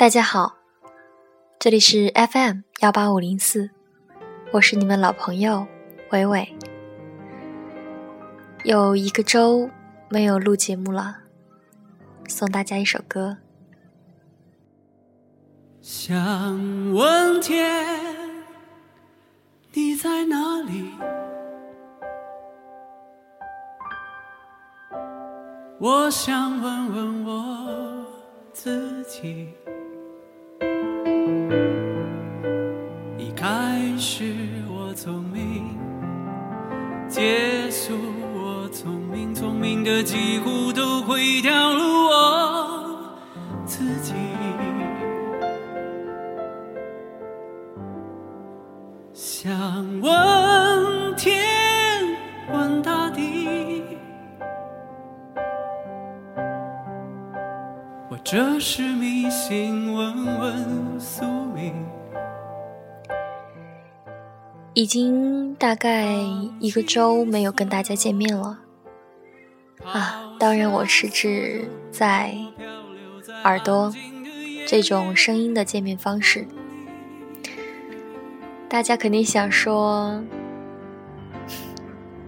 大家好，这里是 FM 幺八五零四，我是你们老朋友伟伟。有一个周没有录节目了，送大家一首歌。想问天，你在哪里？我想问问我自己。一开始我聪明，结束我聪明，聪明的几乎都会掉入我自己。想问天，问大地，或者是迷信，问问宿。已经大概一个周没有跟大家见面了啊！当然，我是指在耳朵这种声音的见面方式。大家肯定想说，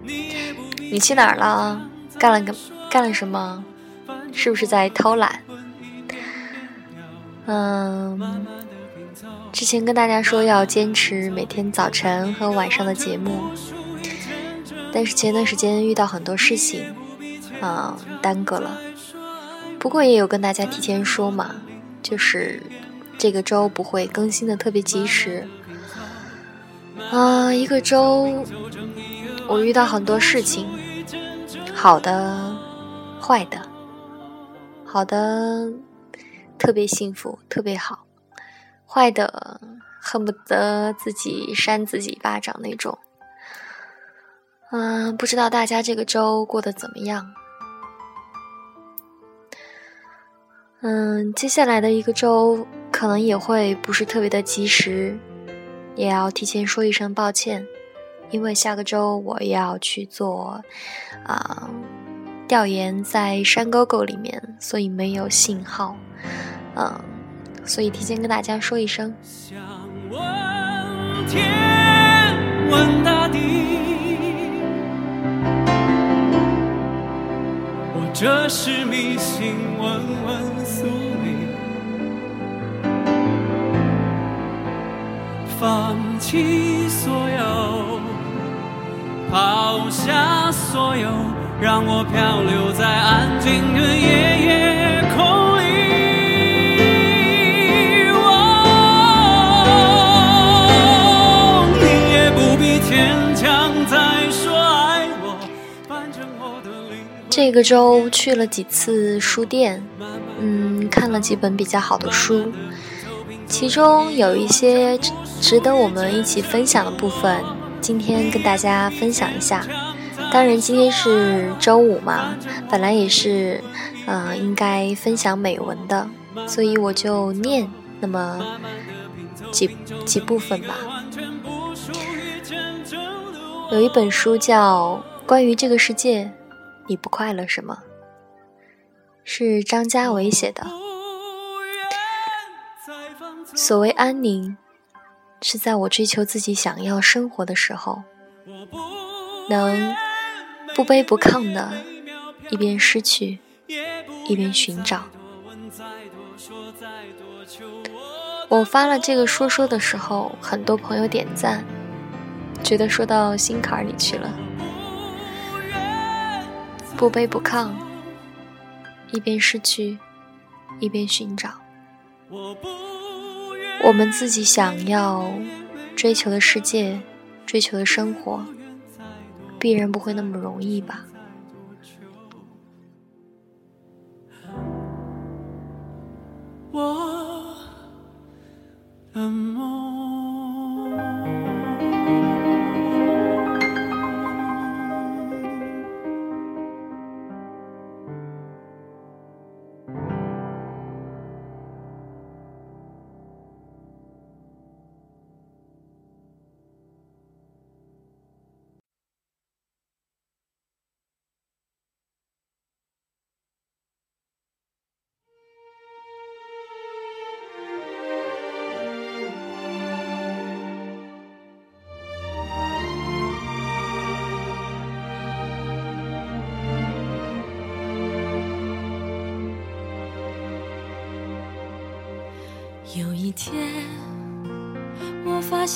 你去哪儿了？干了个干了什么？是不是在偷懒？嗯，之前跟大家说要坚持每天早晨和晚上的节目，但是前段时间遇到很多事情，啊，耽搁了。不过也有跟大家提前说嘛，就是这个周不会更新的特别及时。啊，一个周，我遇到很多事情，好的，坏的，好的，特别幸福，特别好；坏的，恨不得自己扇自己一巴掌那种。嗯，不知道大家这个周过得怎么样？嗯，接下来的一个周可能也会不是特别的及时。也要提前说一声抱歉，因为下个周我要去做啊调研，在山沟沟里面，所以没有信号，嗯，所以提前跟大家说一声。想问天，问大地，我这是迷信，问问宿命。放弃所有，抛下所有，让我漂流在安静的夜夜空这个周去了几次书店，嗯，看了几本比较好的书，其中有一些值得我们一起分享的部分，今天跟大家分享一下。当然，今天是周五嘛，本来也是，嗯、应该分享美文的，所以我就念那么几几部分吧。有一本书叫《关于这个世界，你不快乐什么》，是张家伟写的。所谓安宁，是在我追求自己想要生活的时候，能不卑不亢的，一边失去，一边寻找。我发了这个说说的时候，很多朋友点赞，觉得说到心坎里去了。不卑不亢，一边失去，一边寻找。我们自己想要追求的世界，追求的生活，必然不会那么容易吧？我的梦。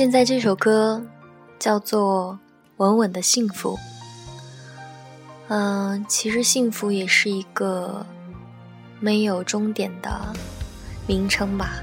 现在这首歌叫做《稳稳的幸福》。嗯，其实幸福也是一个。没有终点的名称吧。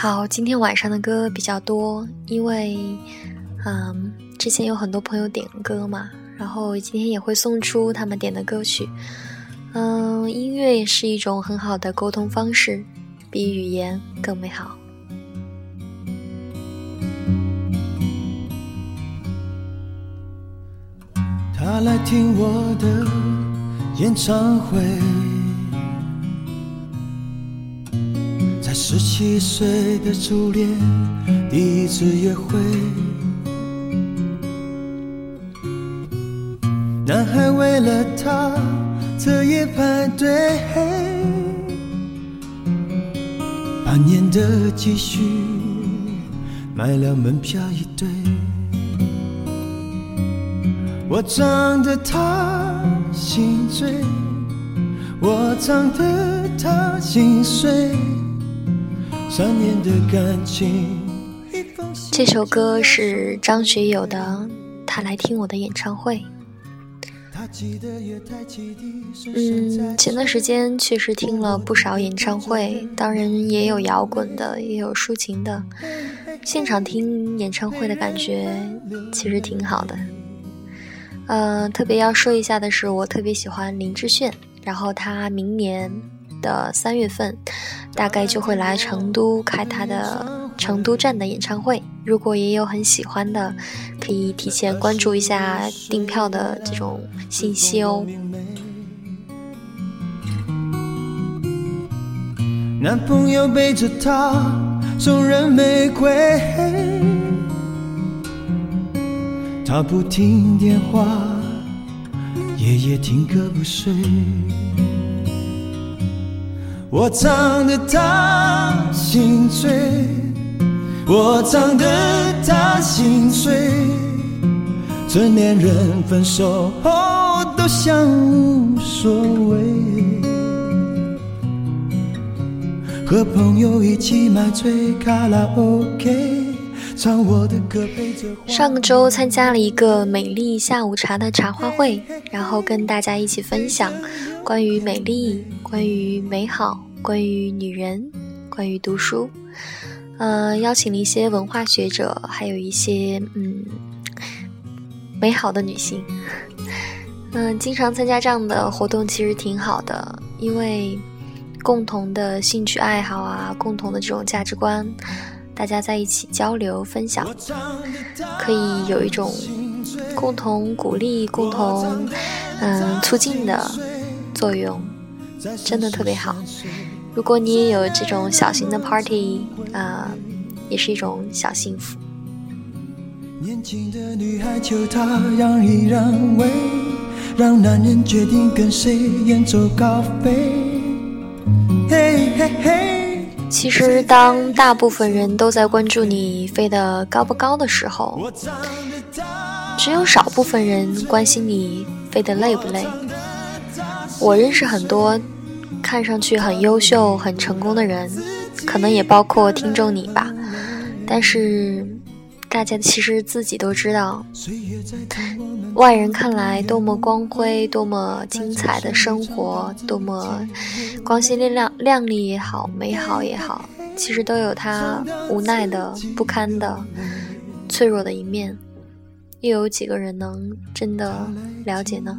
好，今天晚上的歌比较多，因为嗯，之前有很多朋友点歌嘛，然后今天也会送出他们点的歌曲。嗯，音乐也是一种很好的沟通方式，比语言更美好。他来听我的演唱会，十七岁的初恋第一次约会，男孩为了她。彻夜排队，半年的积蓄买了门票一对。我唱得她心醉，我唱得她心碎。三年的感情。这首歌是张学友的《他来听我的演唱会》。嗯，前段时间确实听了不少演唱会，当然也有摇滚的，也有抒情的。现场听演唱会的感觉其实挺好的。呃，特别要说一下的是，我特别喜欢林志炫，然后他明年的三月份大概就会来成都开他的成都站的演唱会。如果也有很喜欢的，可以提前关注一下订票的这种。信息哦。男朋友背着她送人玫瑰，她不听电话，夜夜听歌不睡。我唱得她心醉，我唱得她心碎。成年人分手后都像无所谓，和朋友一起买醉卡拉 OK，上周参加了一个美丽下午茶的茶话会，然后跟大家一起分享关于美丽、关于美好、关于女人、关于读书。呃，邀请了一些文化学者，还有一些嗯美好的女性。嗯，经常参加这样的活动其实挺好的，因为共同的兴趣爱好啊，共同的这种价值观。大家在一起交流分享，可以有一种共同鼓励、共同嗯促进的作用，真的特别好。如果你也有这种小型的 party，啊，也是一种小幸福。年轻的女孩求他让一让位，让男人决定跟谁远走高飞。嘿嘿嘿。其实，当大部分人都在关注你飞得高不高的时候，只有少部分人关心你飞得累不累。我认识很多看上去很优秀、很成功的人，可能也包括听众你吧，但是。大家其实自己都知道，外人看来多么光辉、多么精彩的生活，多么光鲜亮亮、丽也好、美好也好，其实都有它无奈的、不堪的、脆弱的一面。又有几个人能真的了解呢？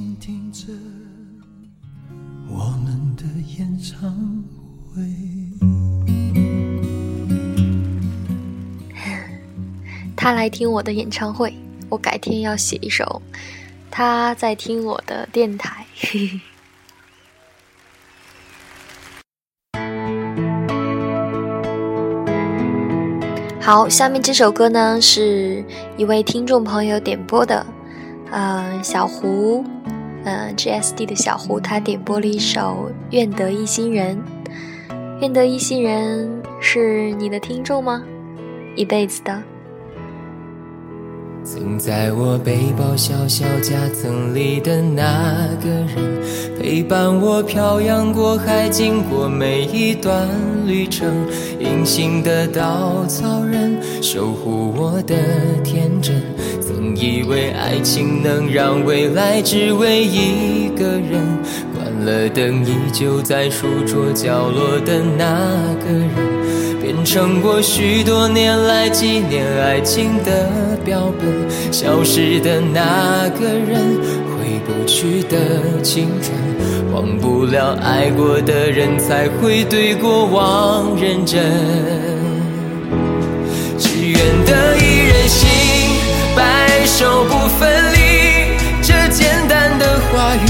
会。他来听我的演唱会，我改天要写一首。他在听我的电台。好，下面这首歌呢，是一位听众朋友点播的，嗯，小胡，嗯，GSD 的小胡，他点播了一首《愿得一心人》。愿得一心人是你的听众吗？一辈子的。曾在我背包小小夹层里的那个人，陪伴我漂洋过海，经过每一段旅程。隐形的稻草人，守护我的天真。曾以为爱情能让未来只为一个人，了灯依旧在书桌角落的那个人。变成我许多年来纪念爱情的标本，消失的那个人，回不去的青春，忘不了爱过的人，才会对过往认真。只愿得一人心，白首不分离。这简单的话语，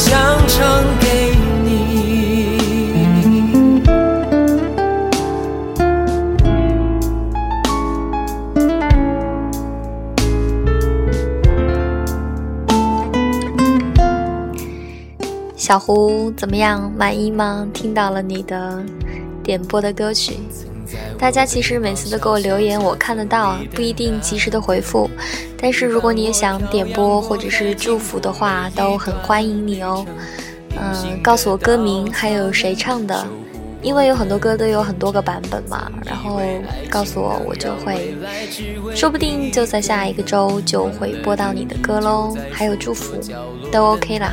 想唱给你。小胡怎么样？满意吗？听到了你的点播的歌曲，大家其实每次都给我留言，我看得到，不一定及时的回复。但是如果你也想点播或者是祝福的话，都很欢迎你哦。嗯，告诉我歌名，还有谁唱的，因为有很多歌都有很多个版本嘛。然后告诉我，我就会，说不定就在下一个周就会播到你的歌喽。还有祝福，都 OK 啦。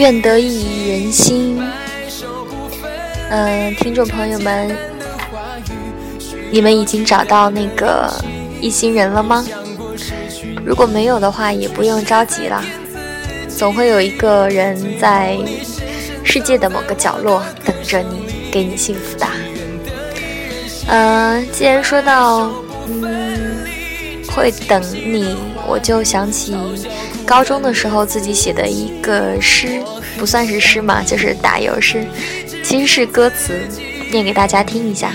愿得一人心。嗯，听众朋友们，你们已经找到那个一心人了吗？如果没有的话，也不用着急了，总会有一个人在世界的某个角落等着你，给你幸福的。嗯，既然说到嗯会等你，我就想起高中的时候自己写的一个诗，不算是诗嘛，就是打油诗。其实是歌词，念给大家听一下。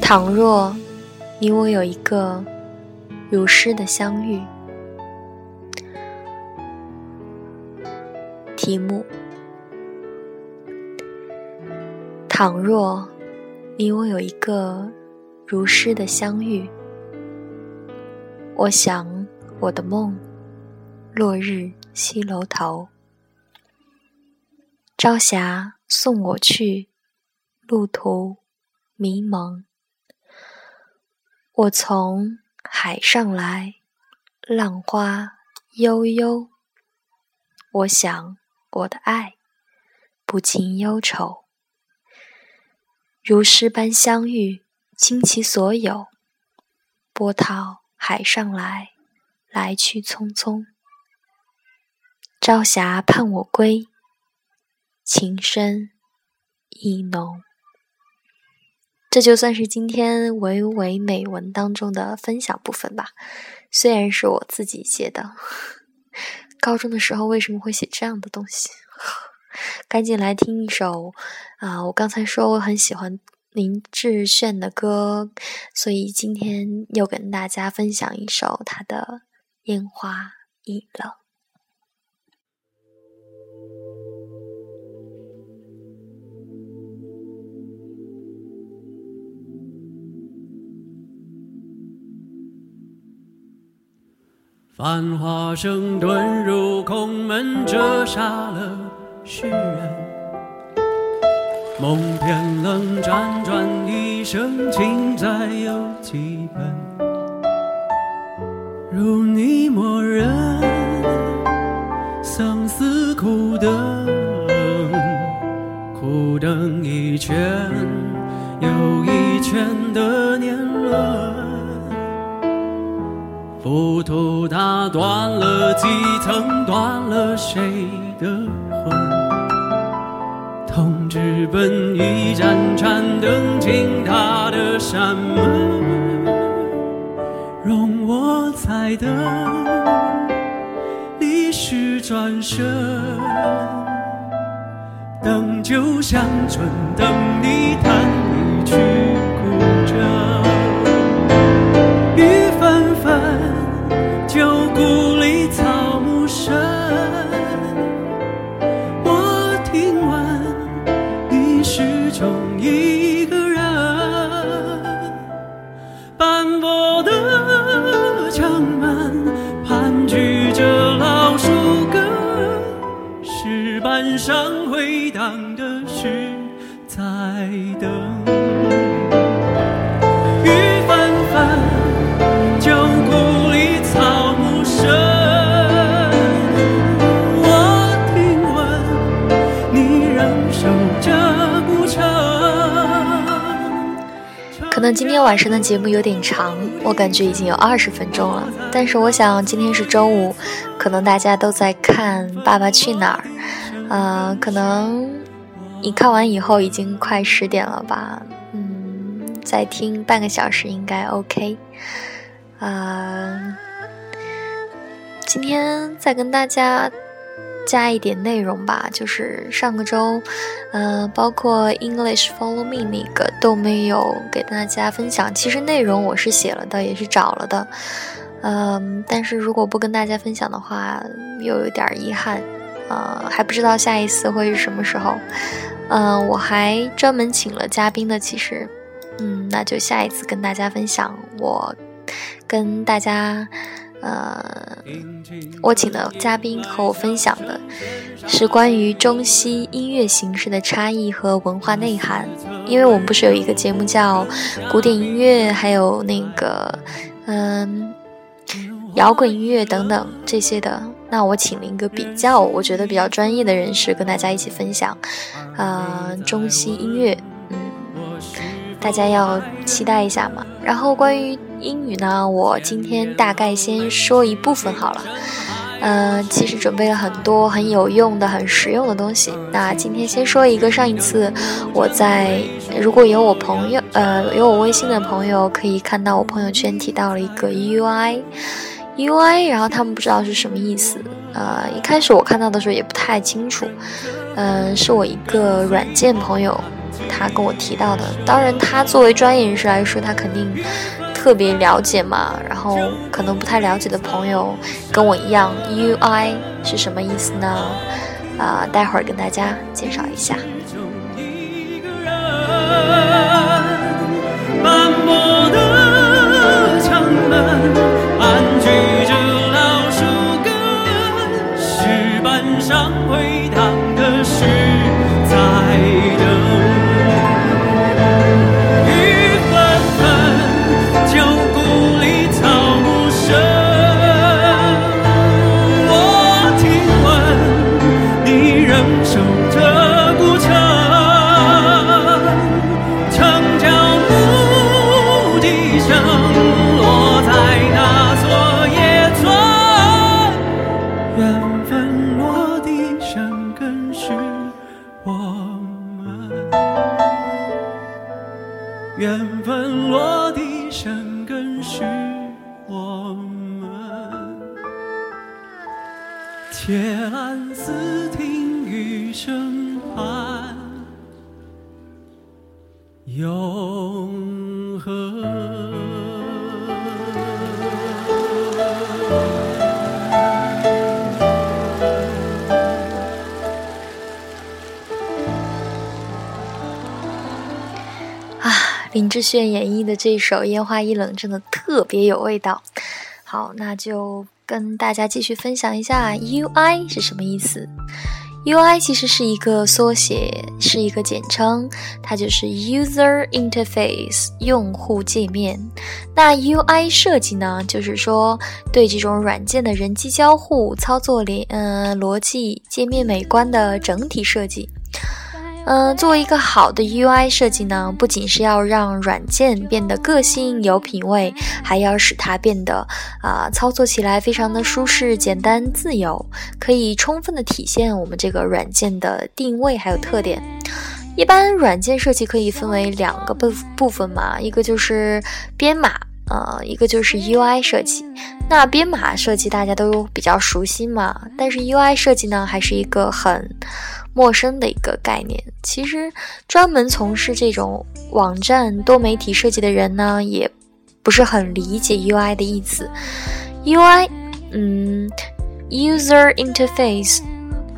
倘若你我有一个如诗的相遇，题目：倘若你我有一个如诗的相遇，我想我的梦。落日西楼头，朝霞送我去，路途迷蒙。我从海上来，浪花悠悠。我想我的爱，不尽忧愁。如诗般相遇，倾其所有。波涛海上来，来去匆匆。朝霞盼我归，情深意浓。这就算是今天唯唯美文当中的分享部分吧。虽然是我自己写的，高中的时候为什么会写这样的东西？赶紧来听一首啊！我刚才说我很喜欢林志炫的歌，所以今天又跟大家分享一首他的《烟花易冷》。繁华声遁入空门，折煞了世人。梦偏冷，辗转一生，情债有几本？如你默认，相思苦等，苦等一圈又一圈的年轮。浮屠它断了几层，断了谁的？直奔一盏盏灯，进他的山门，容我再等，历史转身，等酒香醇，等你弹一曲古筝，可能今天晚上的节目有点长，我感觉已经有二十分钟了。但是我想今天是周五，可能大家都在看《爸爸去哪儿》，呃，可能你看完以后已经快十点了吧？嗯，再听半个小时应该 OK。啊，今天再跟大家。加一点内容吧，就是上个周，呃，包括 English Follow Me 那个都没有给大家分享。其实内容我是写了的，也是找了的，嗯，但是如果不跟大家分享的话，又有点遗憾，呃，还不知道下一次会是什么时候。嗯，我还专门请了嘉宾的，其实，嗯，那就下一次跟大家分享。我跟大家。呃，我请的嘉宾和我分享的是关于中西音乐形式的差异和文化内涵。因为我们不是有一个节目叫古典音乐，还有那个嗯摇滚音乐等等这些的。那我请了一个比较我觉得比较专业的人士跟大家一起分享，呃，中西音乐，嗯，大家要期待一下嘛。然后关于。英语呢，我今天大概先说一部分好了。嗯，其实准备了很多很有用的、很实用的东西。那今天先说一个，上一次我在如果有我朋友，呃，有我微信的朋友可以看到我朋友圈提到了一个 UI，UI，然后他们不知道是什么意思。呃，一开始我看到的时候也不太清楚。嗯，是我一个软件朋友他跟我提到的。当然，他作为专业人士来说，他肯定。特别了解嘛，然后可能不太了解的朋友，跟我一样，UI 是什么意思呢？啊，待会儿跟大家介绍一下。永恒啊林志炫演绎的这首《烟花易冷》真的特别有味道。好，那就跟大家继续分享一下 UI 是什么意思。UI 其实是一个缩写，是一个简称，它就是 User Interface 用户界面。那 UI 设计呢，就是说对这种软件的人机交互、操作联嗯逻辑、界面美观的整体设计。嗯，作为一个好的 UI 设计呢，不仅是要让软件变得个性有品味，还要使它变得啊操作起来非常的舒适、简单、自由，可以充分的体现我们这个软件的定位还有特点。一般软件设计可以分为两个部部分嘛，一个就是编码，呃，一个就是 UI 设计。那编码设计大家都比较熟悉嘛，但是 UI 设计呢，还是一个很。陌生的一个概念，其实专门从事这种网站多媒体设计的人呢，也不是很理解 UI 的意思。UI，嗯，User Interface，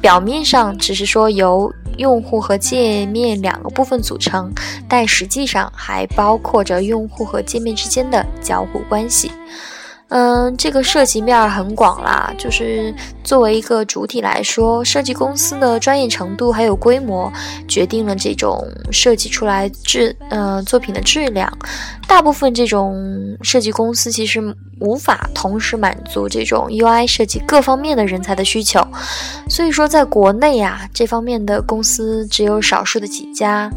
表面上只是说由用户和界面两个部分组成，但实际上还包括着用户和界面之间的交互关系。嗯，这个涉及面很广啦，就是作为一个主体来说，设计公司的专业程度还有规模，决定了这种设计出来质呃作品的质量。大部分这种设计公司其实无法同时满足这种 UI 设计各方面的人才的需求，所以说在国内啊，这方面的公司只有少数的几家，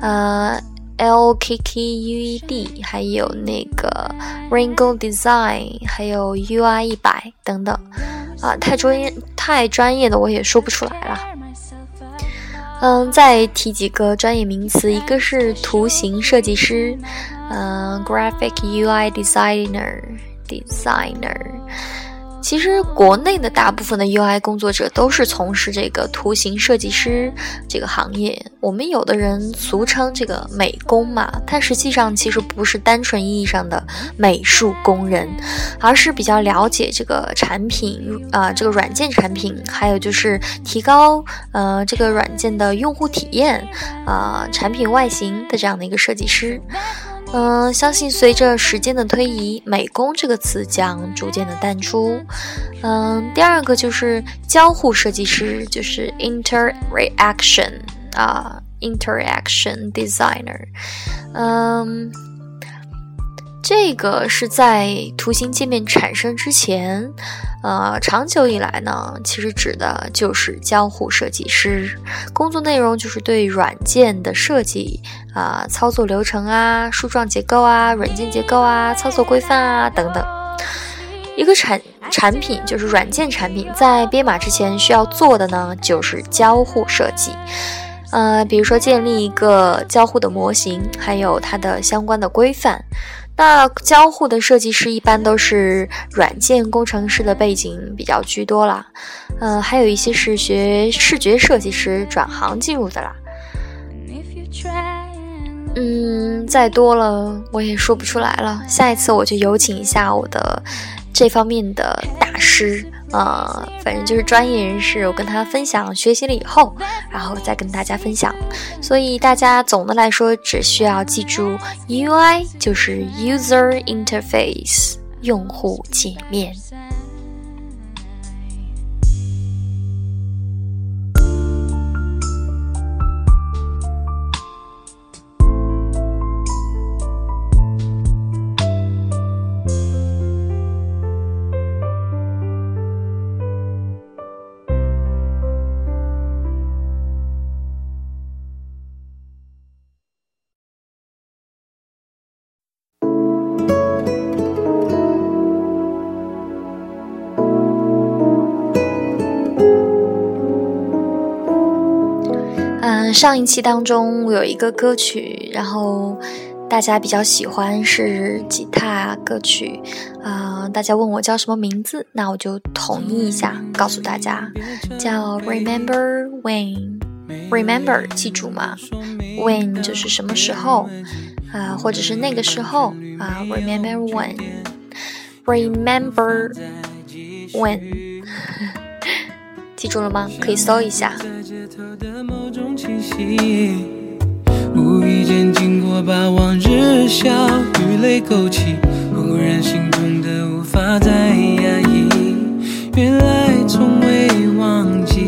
呃。L K K U E D，还有那个 Ringo Design，还有 U I 一百等等，啊，太专业太专业的我也说不出来了。嗯，再提几个专业名词，一个是图形设计师，嗯，graphic UI designer，designer。其实国内的大部分的 UI 工作者都是从事这个图形设计师这个行业。我们有的人俗称这个美工嘛，但实际上其实不是单纯意义上的美术工人，而是比较了解这个产品啊，这个软件产品，还有就是提高呃这个软件的用户体验啊，产品外形的这样的一个设计师。嗯，相信随着时间的推移，美工这个词将逐渐的淡出。嗯，第二个就是交互设计师，就是 interaction 啊，interaction designer。嗯。这个是在图形界面产生之前，呃，长久以来呢，其实指的就是交互设计师，工作内容就是对软件的设计啊、操作流程啊、树状结构啊、软件结构啊、操作规范啊等等。一个产产品就是软件产品，在编码之前需要做的呢，就是交互设计，呃，比如说建立一个交互的模型，还有它的相关的规范。那交互的设计师一般都是软件工程师的背景比较居多啦，嗯，还有一些是学视觉设计师转行进入的啦。嗯，再多了我也说不出来了，下一次我就有请一下我的这方面的大师。呃，反正就是专业人士，我跟他分享学习了以后，然后再跟大家分享。所以大家总的来说只需要记住，UI 就是 User Interface，用户界面。上一期当中，我有一个歌曲，然后大家比较喜欢是吉他歌曲，啊，大家问我叫什么名字，那我就统一一下告诉大家，叫 Remember When，Remember 记住嘛，When 就是什么时候，啊，或者是那个时候，啊，Remember When，Remember When，记住了吗？可以搜一下。无意间经过，把往日笑与泪勾起，忽然心痛的无法再压抑，原来从未忘记。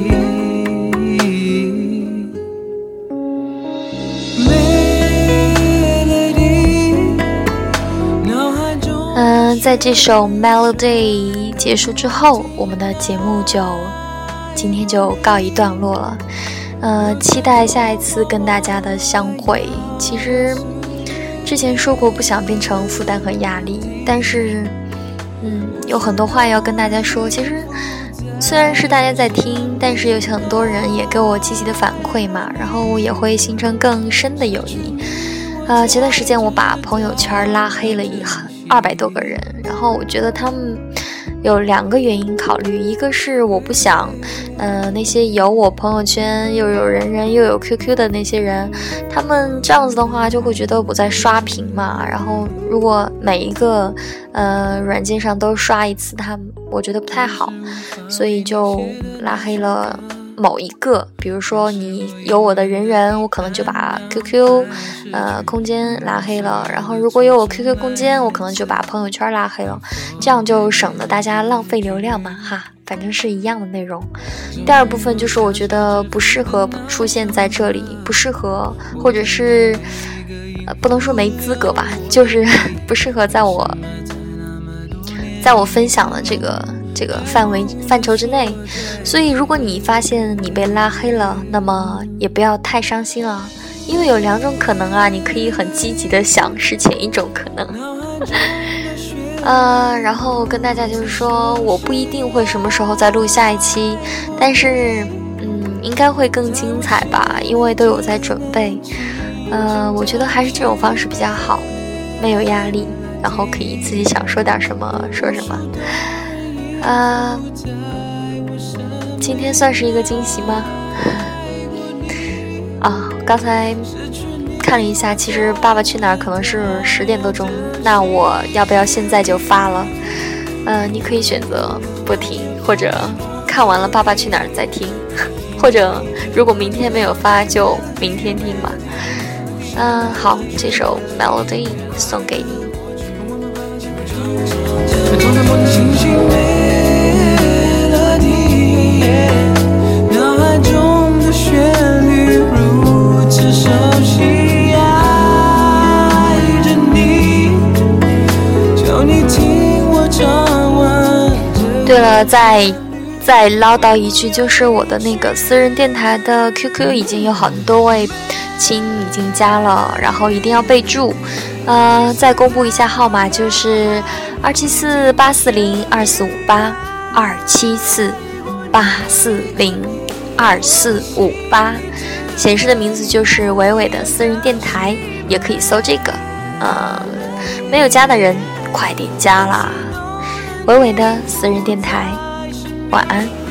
嗯，在这首 Melody 结束之后，我们的节目就今天就告一段落了。呃，期待下一次跟大家的相会。其实之前说过不想变成负担和压力，但是，嗯，有很多话要跟大家说。其实虽然是大家在听，但是有很多人也给我积极的反馈嘛，然后也会形成更深的友谊。呃，前段时间我把朋友圈拉黑了一二百多个人，然后我觉得他们。有两个原因考虑，一个是我不想，嗯，那些有我朋友圈又有人人又有 QQ 的那些人，他们这样子的话就会觉得我在刷屏嘛。然后如果每一个，呃，软件上都刷一次，他们我觉得不太好，所以就拉黑了。某一个，比如说你有我的人人，我可能就把 QQ，呃，空间拉黑了。然后如果有我 QQ 空间，我可能就把朋友圈拉黑了。这样就省得大家浪费流量嘛，哈，反正是一样的内容。第二部分就是我觉得不适合出现在这里，不适合，或者是，呃，不能说没资格吧，就是 不适合在我，在我分享的这个。这个范围范畴之内，所以如果你发现你被拉黑了，那么也不要太伤心啊，因为有两种可能啊，你可以很积极的想是前一种可能，呃，然后跟大家就是说，我不一定会什么时候再录下一期，但是，嗯，应该会更精彩吧，因为都有在准备。呃，我觉得还是这种方式比较好，没有压力，然后可以自己想说点什么说什么。啊，今天算是一个惊喜吗？啊，刚才看了一下，其实《爸爸去哪儿》可能是十点多钟，那我要不要现在就发了？嗯，你可以选择不听，或者看完了《爸爸去哪儿》再听，或者如果明天没有发，就明天听吧。嗯，好，这首《Melody》送给你。对了，再再唠叨一句，就是我的那个私人电台的 QQ 已经有很多位亲已经加了，然后一定要备注。呃，再公布一下号码，就是二七四八四零二四五八，二七四八四零二四五八，显示的名字就是伟伟的私人电台，也可以搜这个。呃，没有加的人快点加啦！伟伟的私人电台，晚安。